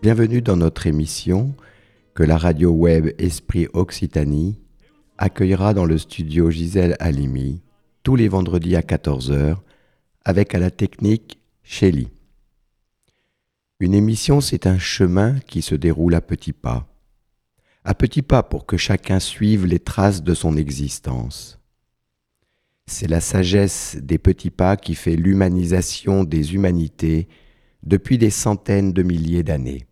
Bienvenue dans notre émission que la radio web Esprit Occitanie accueillera dans le studio Gisèle Halimi tous les vendredis à 14h avec à la technique Shelly. Une émission, c'est un chemin qui se déroule à petits pas. À petits pas pour que chacun suive les traces de son existence. C'est la sagesse des petits pas qui fait l'humanisation des humanités depuis des centaines de milliers d'années.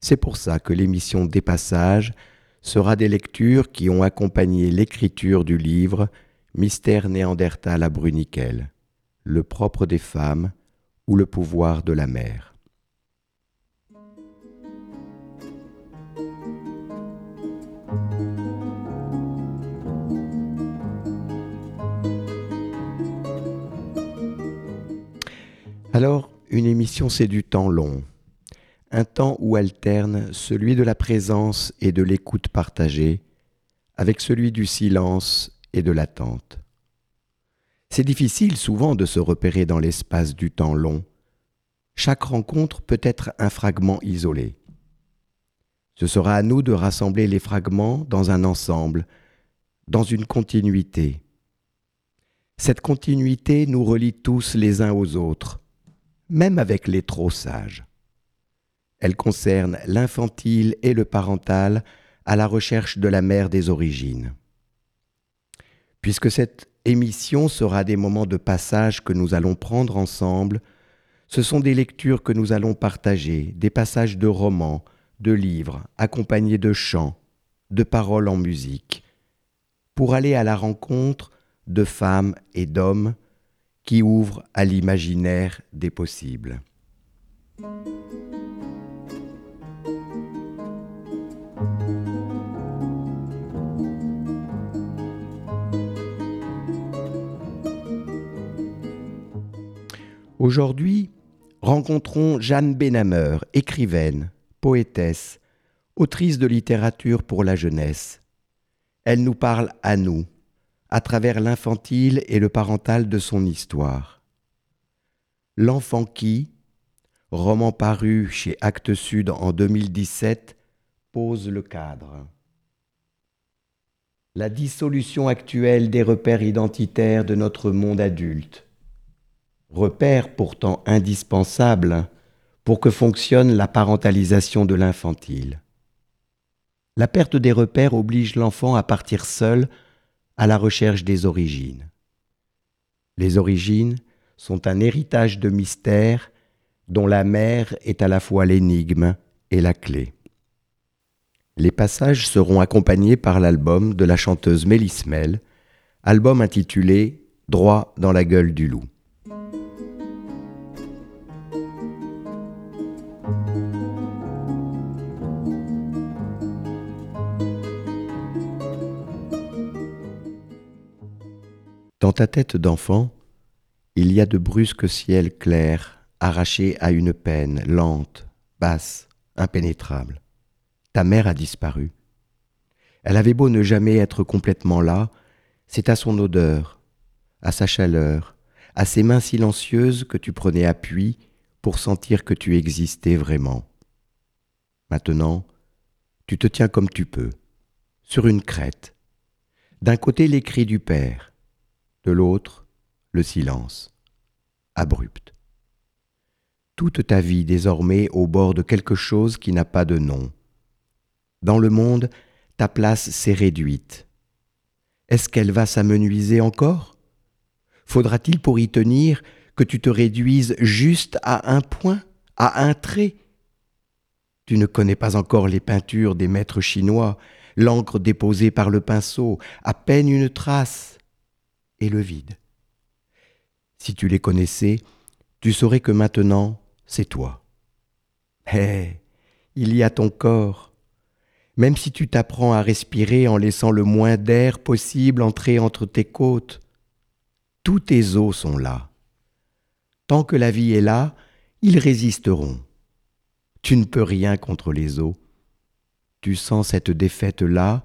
C'est pour ça que l'émission Des Passages sera des lectures qui ont accompagné l'écriture du livre Mystère néandertal à Bruniquel, le propre des femmes ou le pouvoir de la mer. Alors, une émission, c'est du temps long, un temps où alterne celui de la présence et de l'écoute partagée avec celui du silence et de l'attente. C'est difficile souvent de se repérer dans l'espace du temps long. Chaque rencontre peut être un fragment isolé. Ce sera à nous de rassembler les fragments dans un ensemble, dans une continuité. Cette continuité nous relie tous les uns aux autres, même avec les trop sages. Elle concerne l'infantile et le parental à la recherche de la mère des origines. Puisque cette émission sera des moments de passage que nous allons prendre ensemble, ce sont des lectures que nous allons partager, des passages de romans, de livres, accompagnés de chants, de paroles en musique, pour aller à la rencontre de femmes et d'hommes qui ouvre à l'imaginaire des possibles. Aujourd'hui, rencontrons Jeanne Benhammer, écrivaine, poétesse, autrice de littérature pour la jeunesse. Elle nous parle à nous, à travers l'infantile et le parental de son histoire. L'enfant qui, roman paru chez Actes Sud en 2017, pose le cadre. La dissolution actuelle des repères identitaires de notre monde adulte, repères pourtant indispensables pour que fonctionne la parentalisation de l'infantile. La perte des repères oblige l'enfant à partir seul à la recherche des origines. Les origines sont un héritage de mystère dont la mère est à la fois l'énigme et la clé. Les passages seront accompagnés par l'album de la chanteuse Mélismel, album intitulé Droit dans la gueule du loup. Dans ta tête d'enfant, il y a de brusques ciels clairs, arrachés à une peine lente, basse, impénétrable. Ta mère a disparu. Elle avait beau ne jamais être complètement là, c'est à son odeur, à sa chaleur, à ses mains silencieuses que tu prenais appui pour sentir que tu existais vraiment. Maintenant, tu te tiens comme tu peux, sur une crête. D'un côté les cris du Père, de l'autre le silence, abrupt. Toute ta vie désormais au bord de quelque chose qui n'a pas de nom. Dans le monde, ta place s'est réduite. Est-ce qu'elle va s'amenuiser encore? Faudra-t-il pour y tenir que tu te réduises juste à un point, à un trait? Tu ne connais pas encore les peintures des maîtres chinois, l'encre déposée par le pinceau, à peine une trace et le vide. Si tu les connaissais, tu saurais que maintenant, c'est toi. Hé, il y a ton corps. Même si tu t'apprends à respirer en laissant le moins d'air possible entrer entre tes côtes, tous tes os sont là. Tant que la vie est là, ils résisteront. Tu ne peux rien contre les os. Tu sens cette défaite-là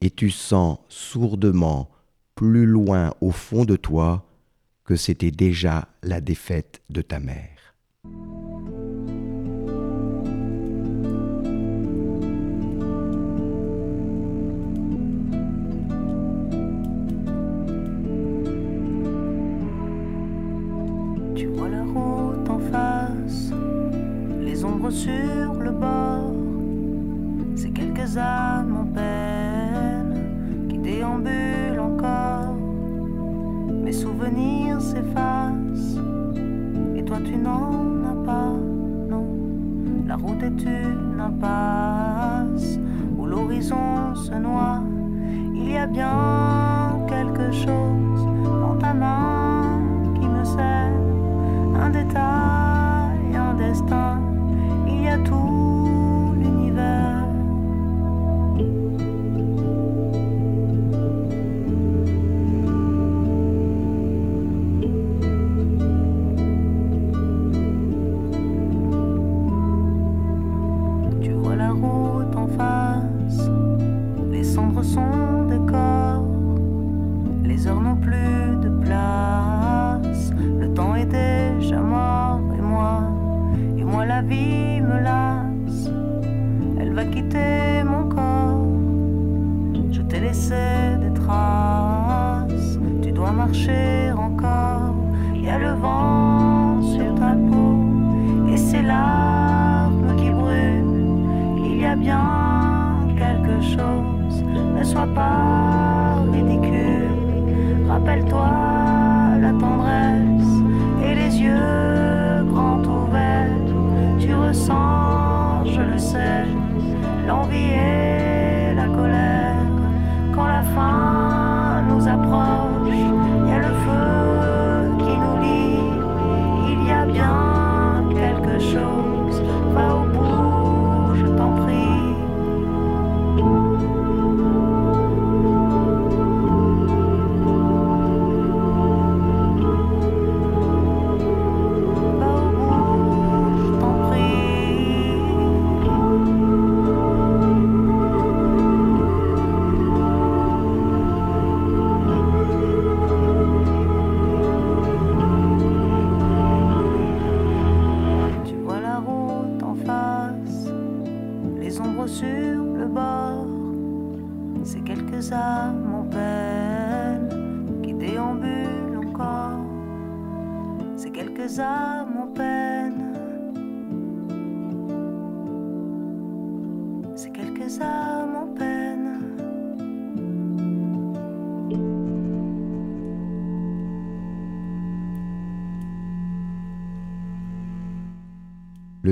et tu sens sourdement, plus loin au fond de toi, que c'était déjà la défaite de ta mère. Tu vois la route en face, les ombres sur le bord, La route est une impasse où l'horizon se noie. Il y a bien et moi, et moi la vie me lasse, elle va quitter mon corps, je t'ai laissé des traces, tu dois marcher encore, il y a le vent sur ta peau, et c'est larmes qui brûlent, il y a bien quelque chose, ne sois pas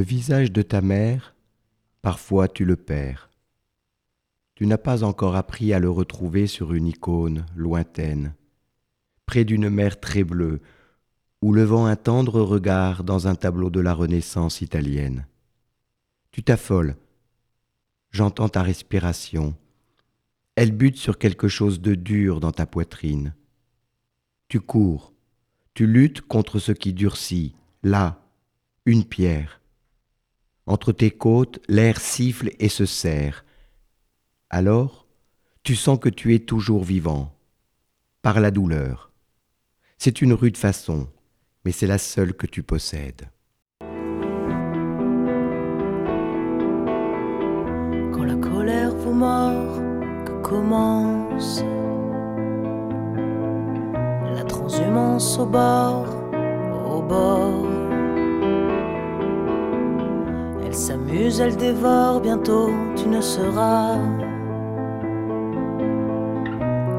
visage de ta mère, parfois tu le perds. Tu n'as pas encore appris à le retrouver sur une icône lointaine, près d'une mer très bleue, ou levant un tendre regard dans un tableau de la Renaissance italienne. Tu t'affoles, j'entends ta respiration, elle bute sur quelque chose de dur dans ta poitrine. Tu cours, tu luttes contre ce qui durcit, là, une pierre. Entre tes côtes, l'air siffle et se serre. Alors, tu sens que tu es toujours vivant, par la douleur. C'est une rude façon, mais c'est la seule que tu possèdes. Quand la colère vous mord, que commence la transhumance au bord, au bord. Elle s'amuse, elle dévore, bientôt tu ne seras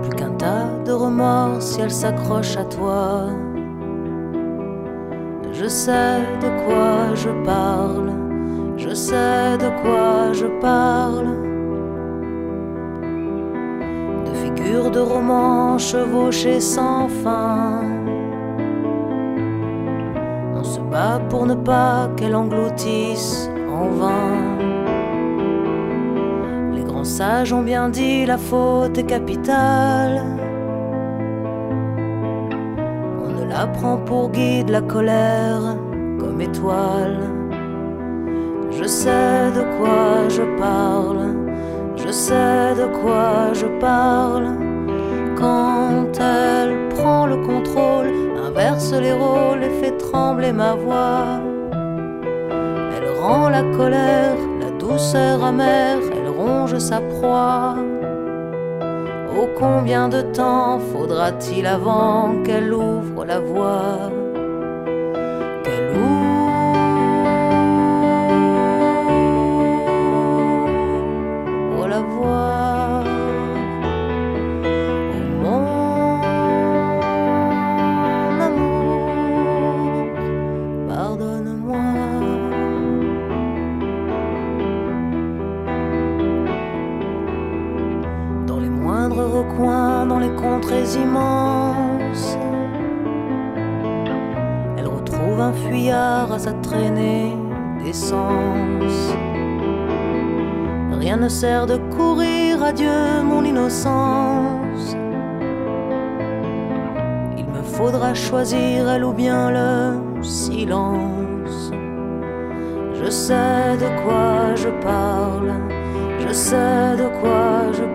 plus qu'un tas de remords si elle s'accroche à toi. Je sais de quoi je parle, je sais de quoi je parle. De figures de romans chevauchées sans fin. On se bats pour ne pas qu'elle engloutisse Les grands sages ont bien dit la faute est capitale. On ne la prend pour guide la colère comme étoile. Je sais de quoi je parle, je sais de quoi je parle. Quand elle prend le contrôle, inverse les rôles et fait trembler ma voix. La colère, la douceur amère, elle ronge sa proie. Oh combien de temps faudra-t-il avant qu'elle ouvre la voie Qu'elle ouvre la voie Oh mon amour, pardonne-moi. Dans les contrées immenses, elle retrouve un fuyard à sa traînée d'essence. Rien ne sert de courir, adieu mon innocence. Il me faudra choisir elle ou bien le silence. Je sais de quoi je parle, je sais de quoi je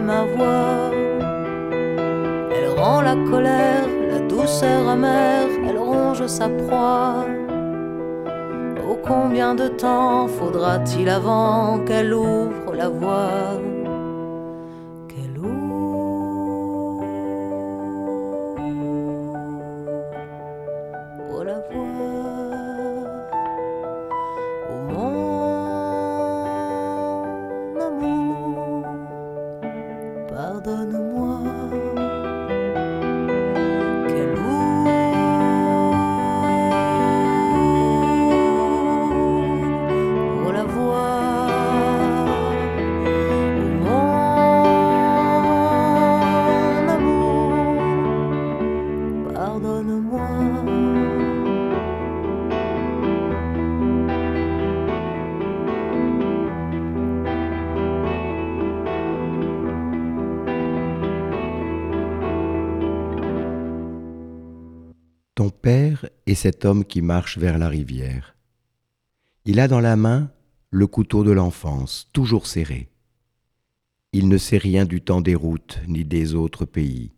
ma voix. Elle rend la colère, la douceur amère, elle ronge sa proie. Oh combien de temps faudra-t-il avant qu'elle ouvre la voie pardonne-moi est cet homme qui marche vers la rivière. Il a dans la main le couteau de l'enfance, toujours serré. Il ne sait rien du temps des routes ni des autres pays.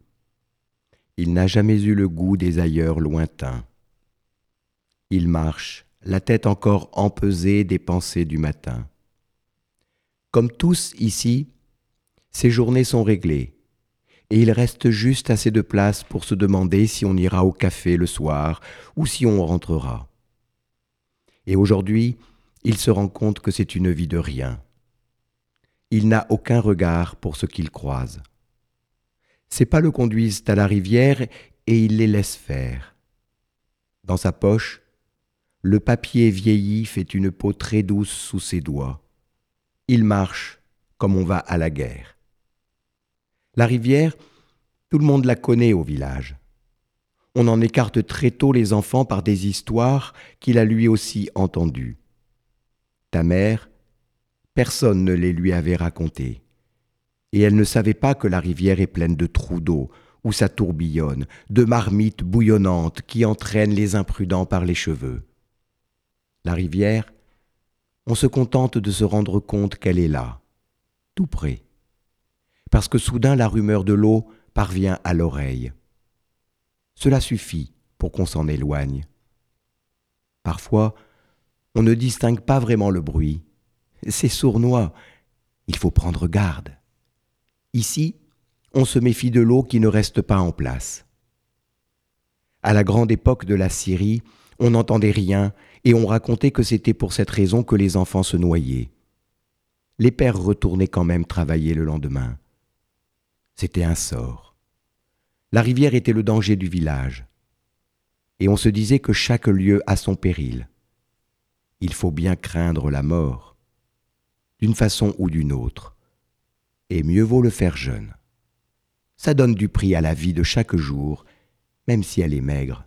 Il n'a jamais eu le goût des ailleurs lointains. Il marche, la tête encore empesée des pensées du matin. Comme tous ici, ses journées sont réglées, et il reste juste assez de place pour se demander si on ira au café le soir ou si on rentrera. Et aujourd'hui, il se rend compte que c'est une vie de rien. Il n'a aucun regard pour ce qu'il croise. Ses pas le conduisent à la rivière et il les laisse faire. Dans sa poche, le papier vieilli fait une peau très douce sous ses doigts. Il marche comme on va à la guerre. La rivière, tout le monde la connaît au village. On en écarte très tôt les enfants par des histoires qu'il a lui aussi entendues. Ta mère, personne ne les lui avait racontées. Et elle ne savait pas que la rivière est pleine de trous d'eau, où ça tourbillonne, de marmites bouillonnantes qui entraînent les imprudents par les cheveux. La rivière, on se contente de se rendre compte qu'elle est là, tout près parce que soudain la rumeur de l'eau parvient à l'oreille. Cela suffit pour qu'on s'en éloigne. Parfois, on ne distingue pas vraiment le bruit. C'est sournois, il faut prendre garde. Ici, on se méfie de l'eau qui ne reste pas en place. À la grande époque de la Syrie, on n'entendait rien et on racontait que c'était pour cette raison que les enfants se noyaient. Les pères retournaient quand même travailler le lendemain. C'était un sort. La rivière était le danger du village. Et on se disait que chaque lieu a son péril. Il faut bien craindre la mort, d'une façon ou d'une autre, et mieux vaut le faire jeune. Ça donne du prix à la vie de chaque jour, même si elle est maigre.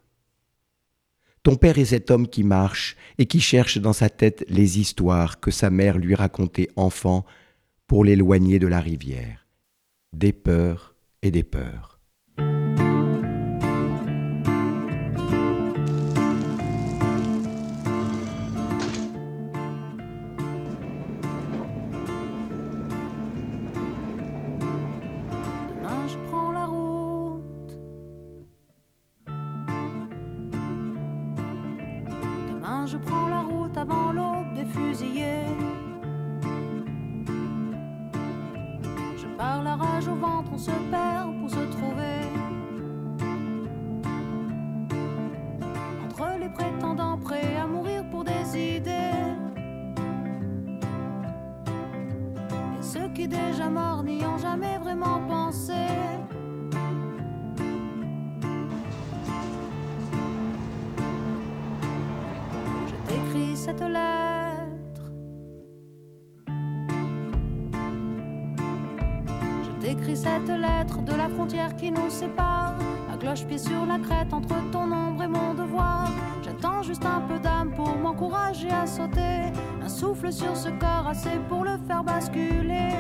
Ton père est cet homme qui marche et qui cherche dans sa tête les histoires que sa mère lui racontait enfant pour l'éloigner de la rivière. Des peurs et des peurs. Au ventre, on se perd pour se trouver. Entre les prétendants prêts à mourir pour des idées. Et ceux qui déjà morts n'y ont jamais vraiment pensé. Je t'écris cette lettre. Cette lettre de la frontière qui nous sépare. La cloche-pied sur la crête entre ton ombre et mon devoir. J'attends juste un peu d'âme pour m'encourager à sauter. Un souffle sur ce corps assez pour le faire basculer.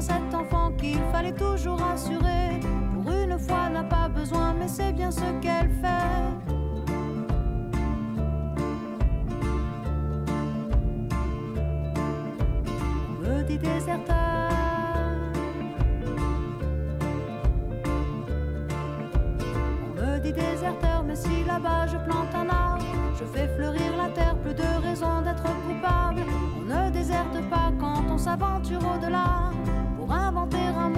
Cet enfant qu'il fallait toujours assurer. Pour une fois, n'a pas besoin, mais c'est bien ce qu'elle fait. Dit déserteur. On me dit déserteur, mais si là-bas je plante un arbre, je fais fleurir la terre, plus de raison d'être coupable. On ne déserte pas quand on s'aventure au-delà. Pour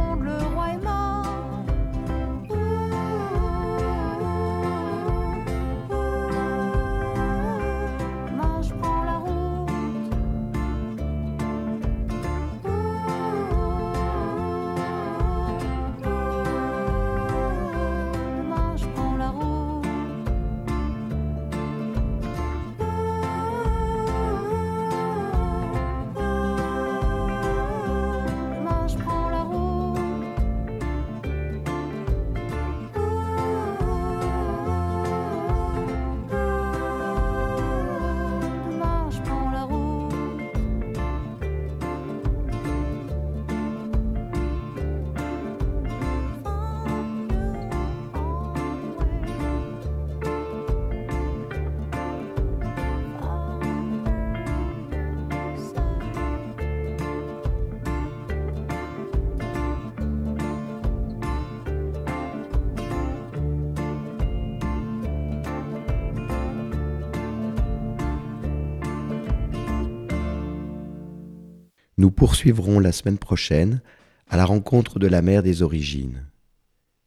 poursuivrons la semaine prochaine à la rencontre de la mère des origines.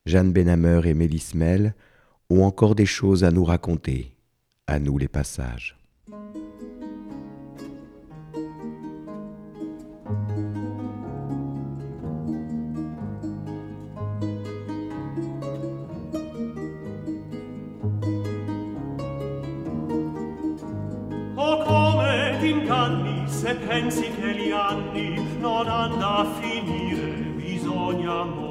Jeanne Benhammer et Mélismel ont encore des choses à nous raconter, à nous les passages. pensi che gli anni non hanno a finire, bisogna morire.